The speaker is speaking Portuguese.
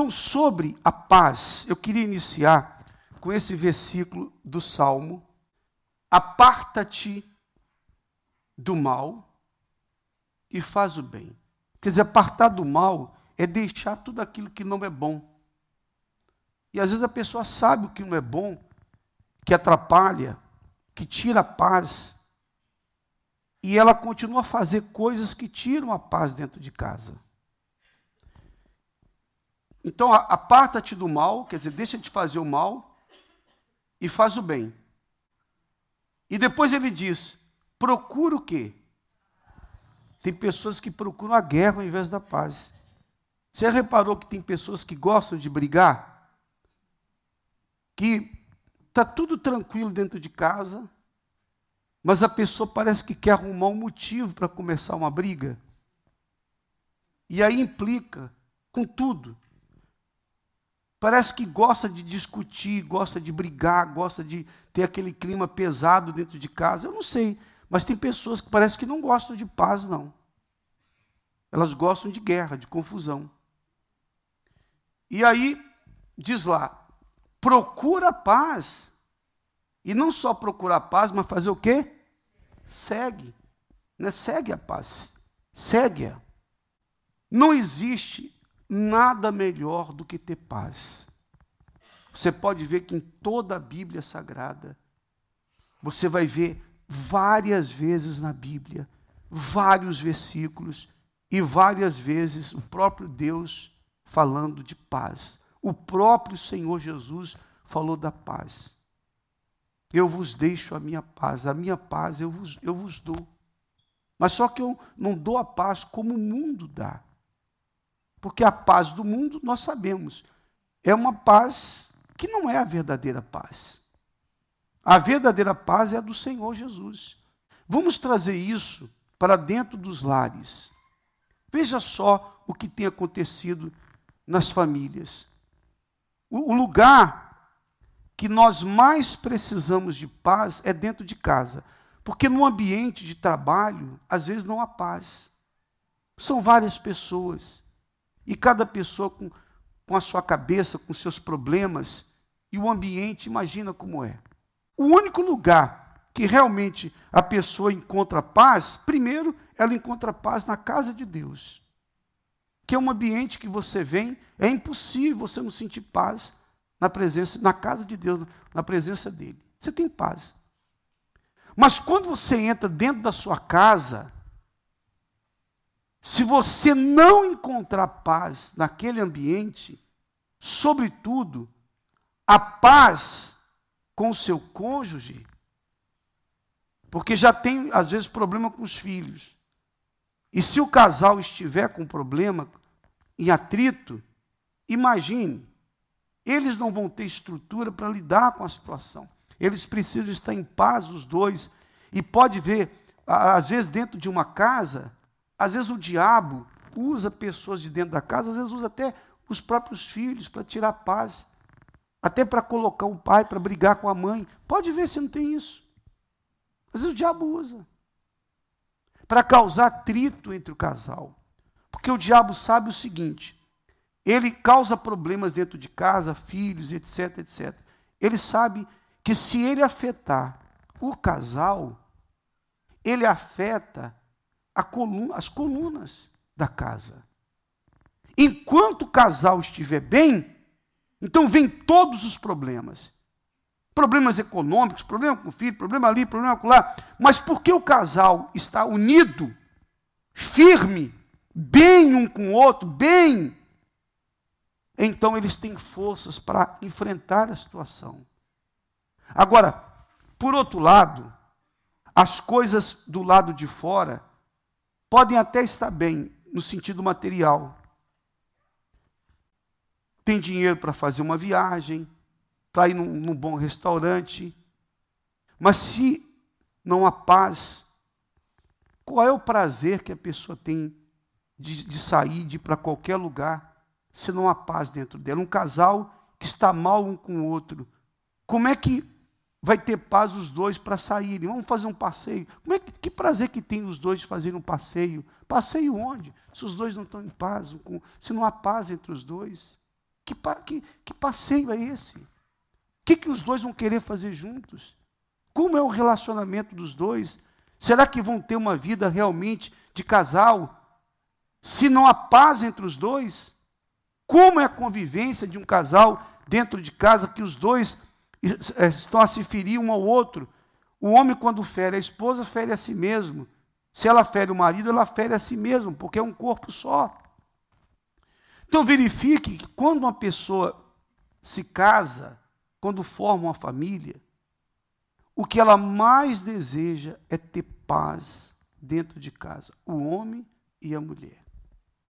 Então, sobre a paz, eu queria iniciar com esse versículo do Salmo: Aparta-te do mal e faz o bem. Quer dizer, apartar do mal é deixar tudo aquilo que não é bom. E às vezes a pessoa sabe o que não é bom, que atrapalha, que tira a paz, e ela continua a fazer coisas que tiram a paz dentro de casa. Então, aparta-te do mal, quer dizer, deixa de fazer o mal e faz o bem. E depois ele diz: procura o quê? Tem pessoas que procuram a guerra ao invés da paz. Você reparou que tem pessoas que gostam de brigar? Que está tudo tranquilo dentro de casa, mas a pessoa parece que quer arrumar um motivo para começar uma briga. E aí implica com tudo. Parece que gosta de discutir, gosta de brigar, gosta de ter aquele clima pesado dentro de casa. Eu não sei, mas tem pessoas que parece que não gostam de paz, não. Elas gostam de guerra, de confusão. E aí, diz lá, procura paz. E não só procurar paz, mas fazer o quê? Segue. Né? Segue a paz. Segue-a. Não existe nada melhor do que ter paz. Você pode ver que em toda a Bíblia Sagrada, você vai ver várias vezes na Bíblia, vários versículos, e várias vezes o próprio Deus falando de paz. O próprio Senhor Jesus falou da paz. Eu vos deixo a minha paz, a minha paz eu vos, eu vos dou. Mas só que eu não dou a paz como o mundo dá. Porque a paz do mundo, nós sabemos, é uma paz que não é a verdadeira paz. A verdadeira paz é a do Senhor Jesus. Vamos trazer isso para dentro dos lares. Veja só o que tem acontecido nas famílias. O, lugar que nós mais precisamos de paz é dentro de casa. Porque no ambiente de trabalho, às vezes não há paz. São várias pessoas. E cada pessoa com, com a sua cabeça, com seus problemas. E o ambiente, imagina como é. O único lugar que realmente a pessoa encontra paz, primeiro, ela encontra paz na casa de Deus. Que é um ambiente que você vem, é impossível você não sentir paz na presença, na casa de Deus, na presença dele. Você tem paz. Mas quando você entra dentro da sua casa, se você não encontrar paz naquele ambiente, sobretudo a paz com o seu cônjuge, porque já tem às vezes problema com os filhos. E se o casal estiver com problema, em atrito, imagine, eles não vão ter estrutura para lidar com a situação. Eles precisam estar em paz, os dois. E pode ver, às vezes, dentro de uma casa, às vezes o diabo usa pessoas de dentro da casa, às vezes usa até os próprios filhos para tirar paz. Até para colocar o pai para brigar com a mãe. Pode ver se não tem isso. Às vezes o diabo usa para causar atrito entre o casal. Porque o diabo sabe o seguinte: ele causa problemas dentro de casa, filhos, etc, etc. Ele sabe que se ele afetar o casal, ele afeta coluna, as colunas da casa. Enquanto o casal estiver bem, então vem todos os problemas. Problemas econômicos, problema com o filho, problema ali, problema com lá. Mas porque o casal está unido, firme, bem um com o outro, bem, então eles têm forças para enfrentar a situação. Agora, por outro lado, as coisas do lado de fora podem até estar bem no sentido material. Tem dinheiro para fazer uma viagem, para ir num, num bom restaurante. Mas se não há paz, qual é o prazer que a pessoa tem de, de sair, de ir para qualquer lugar, se não há paz dentro dela? Um casal que está mal um com o outro, como é que vai ter paz os dois para saírem? Vamos fazer um passeio. Como é que, que prazer que tem os dois de fazerem um passeio? Passeio onde? Se os dois não estão em paz, se não há paz entre os dois. que, que, que passeio é esse? O que, que os dois vão querer fazer juntos? Como é o relacionamento dos dois? Será que vão ter uma vida realmente de casal? Se não há paz entre os dois? Como é a convivência de um casal dentro de casa que os dois estão a se ferir um ao outro? O homem, quando fere a esposa, fere a si mesmo. Se ela fere o marido, ela fere a si mesmo, porque é um corpo só. Então verifique que quando uma pessoa se casa, quando forma uma família, o que ela mais deseja é ter paz dentro de casa, o homem e a mulher.